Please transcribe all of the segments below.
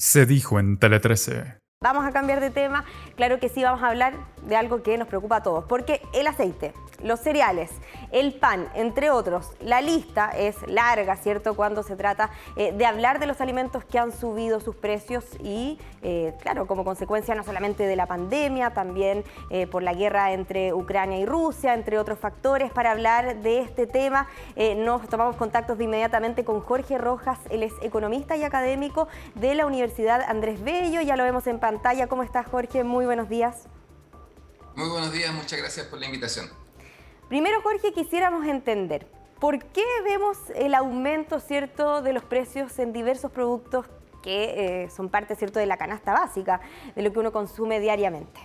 Se dijo en Tele 13. Vamos a cambiar de tema. Claro que sí, vamos a hablar de algo que nos preocupa a todos, porque el aceite, los cereales, el pan, entre otros, la lista es larga, ¿cierto? Cuando se trata eh, de hablar de los alimentos que han subido sus precios y, eh, claro, como consecuencia no solamente de la pandemia, también eh, por la guerra entre Ucrania y Rusia, entre otros factores. Para hablar de este tema, nos tomamos contactos de inmediatamente con Jorge Rojas, él es economista y académico de la Universidad Andrés Bello, ya lo vemos en pantalla. ¿Cómo estás, Jorge? Muy buenos días. Muy buenos días, muchas gracias por la invitación. Primero, Jorge, quisiéramos entender, ¿por qué vemos el aumento, cierto, de los precios en diversos productos que eh, son parte, cierto, de la canasta básica, de lo que uno consume diariamente?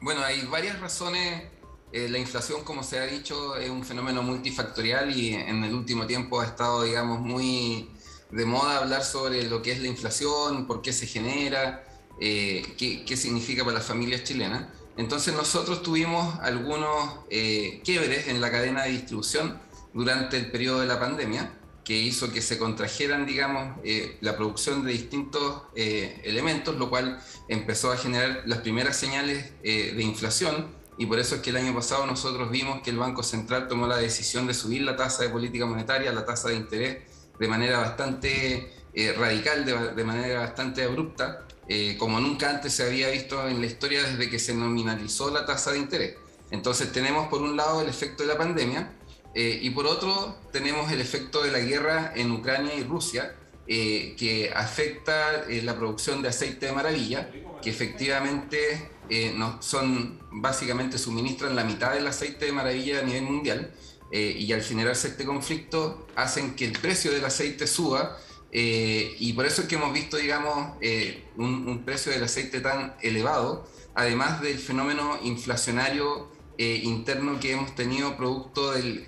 Bueno, hay varias razones. Eh, la inflación, como se ha dicho, es un fenómeno multifactorial y en el último tiempo ha estado, digamos, muy de moda hablar sobre lo que es la inflación, por qué se genera, eh, qué, qué, significa para las familias chilenas. Entonces nosotros tuvimos algunos eh, quiebres en la cadena de distribución durante el periodo de la pandemia, que hizo que se contrajeran, digamos, eh, la producción de distintos elementos, lo cual empezó a generar las primeras señales de inflación. Y por eso es que el año pasado nosotros vimos que el Banco Central tomó la decisión de subir la tasa de política monetaria, la tasa de interés, de manera bastante eh, radical, de, manera bastante abrupta, eh, como nunca antes se había visto en la historia desde que se nominalizó la tasa de interés. Entonces tenemos por un lado el efecto de la pandemia eh, y por otro tenemos el efecto de la guerra en Ucrania y Rusia, que afecta la producción de aceite de maravilla, que efectivamente no, son, básicamente suministran la mitad del aceite de maravilla a nivel mundial eh, y al generarse este conflicto hacen que el precio del aceite suba eh, y por eso es que hemos visto, digamos, eh, un, precio del aceite tan elevado, además del fenómeno inflacionario interno que hemos tenido producto del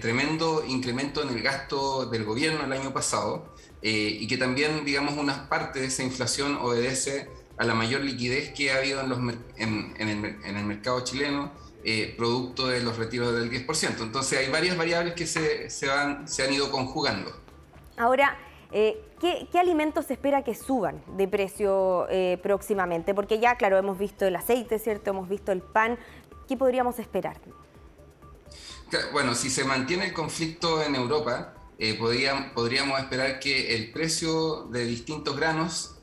tremendo incremento en el gasto del gobierno el año pasado y que también, digamos, una parte de esa inflación obedece a la mayor liquidez que ha habido en, los, en, el, en el mercado chileno eh, producto de los retiros del 10%. Entonces hay varias variables que se, se, van, se han ido conjugando. Ahora, eh, ¿qué, alimentos se espera que suban de precio eh, próximamente? Porque ya, claro, hemos visto el aceite, ¿cierto? Hemos visto el pan. ¿Qué podríamos esperar? Bueno, si se mantiene el conflicto en Europa, podríamos esperar que el precio de distintos granos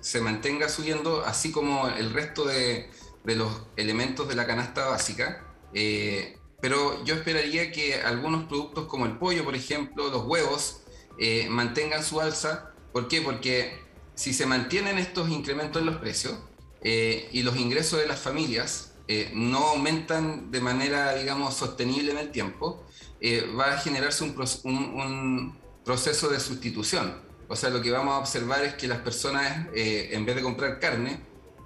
se mantenga subiendo, así como el resto de, los elementos de la canasta básica, eh, pero yo esperaría que algunos productos como el pollo, por ejemplo, los huevos, eh, mantengan su alza. ¿Por qué? Porque si se mantienen estos incrementos en los precios eh, y los ingresos de las familias no aumentan de manera, digamos, sostenible en el tiempo, va a generarse un, un, proceso de sustitución. O sea, lo que vamos a observar es que las personas, en vez de comprar carne,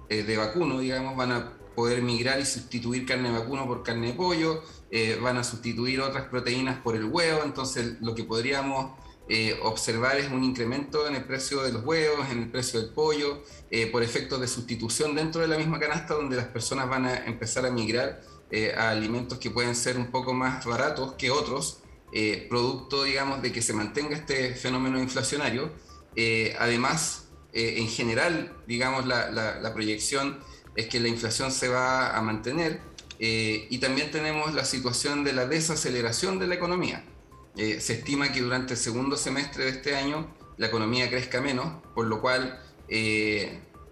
eh, de vacuno, digamos, van a poder migrar y sustituir carne de vacuno por carne de pollo, eh, van a sustituir otras proteínas por el huevo, entonces lo que podríamos eh, observar es un incremento en el precio de los huevos, en el precio del pollo, por efectos de sustitución dentro de la misma canasta donde las personas van a empezar a migrar a alimentos que pueden ser un poco más baratos que otros, producto, digamos, de que se mantenga este fenómeno inflacionario. además, eh, en general, digamos, la, proyección es que la inflación se va a mantener eh, y también tenemos la situación de la desaceleración de la economía. Eh, se estima que durante el segundo semestre de este año la economía crezca menos, por lo cual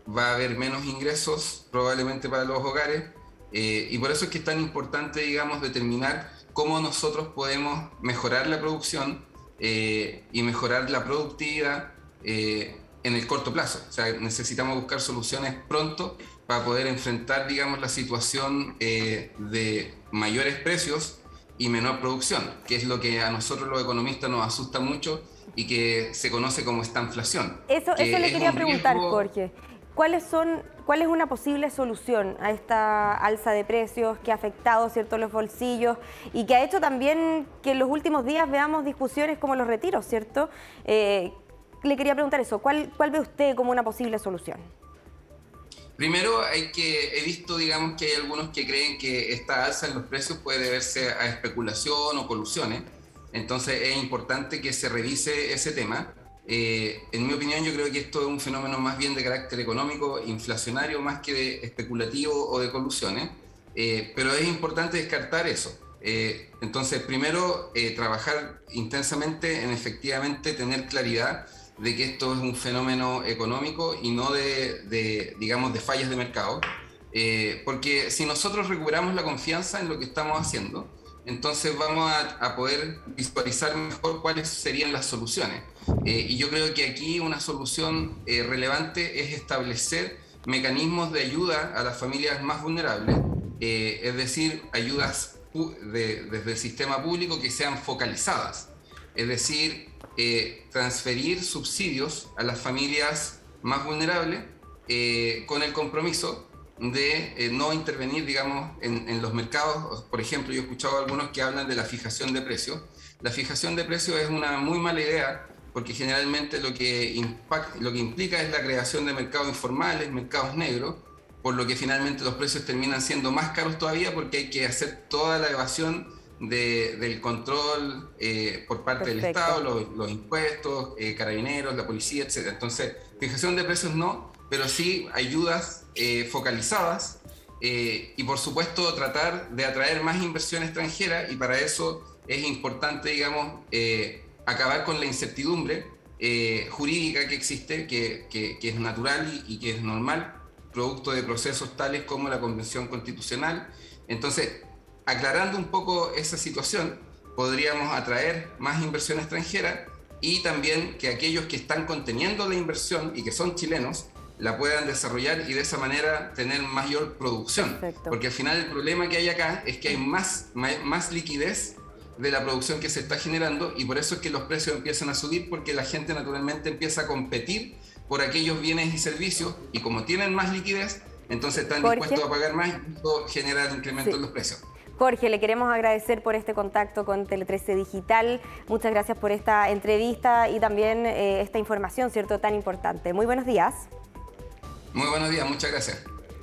va a haber menos ingresos probablemente para los hogares y por eso es que es tan importante, digamos, determinar cómo nosotros podemos mejorar la producción y mejorar la productividad en el corto plazo. O sea, necesitamos buscar soluciones pronto para poder enfrentar, digamos, la situación eh, de mayores precios y menor producción, que es lo que a nosotros los economistas nos asusta mucho y que se conoce como esta inflación. Eso, eso le quería preguntar, Jorge. ¿Cuáles son, ¿Cuál es una posible solución a esta alza de precios que ha afectado cierto, los bolsillos y que ha hecho también que en los últimos días veamos discusiones como los retiros, ¿cierto? Eh, le quería preguntar eso, ¿cuál, cuál ve usted como una posible solución? Primero, hay que, he visto, digamos, que hay algunos que creen que esta alza en los precios puede deberse a especulación o colusiones. Entonces, es importante que se revise ese tema. Eh, en mi opinión, yo creo que esto es un fenómeno más bien de carácter económico, inflacionario, más que de especulativo o de colusiones, eh, pero es importante descartar eso. Eh, entonces, primero, trabajar intensamente en efectivamente tener claridad de que esto es un fenómeno económico y no de, digamos, de fallas de mercado. porque si nosotros recuperamos la confianza en lo que estamos haciendo, entonces vamos a, poder visualizar mejor cuáles serían las soluciones. Eh, y yo creo que aquí una solución eh, relevante es establecer mecanismos de ayuda a las familias más vulnerables, eh, es decir, ayudas desde el sistema público que sean focalizadas, es decir, transferir subsidios a las familias más vulnerables con el compromiso de eh, no intervenir, digamos, en, los mercados. Por ejemplo, yo he escuchado a algunos que hablan de la fijación de precios. La fijación de precios es una muy mala idea porque generalmente lo que, lo que implica es la creación de mercados informales, mercados negros, por lo que finalmente los precios terminan siendo más caros todavía porque hay que hacer toda la evasión del control eh, por parte del Estado, los, impuestos, eh, carabineros, la policía, etc. Entonces, fijación de precios no, pero sí ayudas eh, focalizadas y por supuesto tratar de atraer más inversión extranjera y para eso es importante, digamos, acabar con la incertidumbre jurídica que existe, que, que, es natural y, que es normal, producto de procesos tales como la Convención Constitucional. Entonces, aclarando un poco esa situación, podríamos atraer más inversión extranjera y también que aquellos que están conteniendo la inversión y que son chilenos la puedan desarrollar y de esa manera tener mayor producción. Porque al final el problema que hay acá es que hay más, más liquidez de la producción que se está generando y por eso es que los precios empiezan a subir porque la gente naturalmente empieza a competir por aquellos bienes y servicios y como tienen más liquidez, entonces están dispuestos a pagar más y eso genera incremento en los precios. Jorge, le queremos agradecer por este contacto con Tele 13 Digital. Muchas gracias por esta entrevista y también eh, esta información, ¿cierto?, tan importante. Muy buenos días. Muy buenos días, muchas gracias.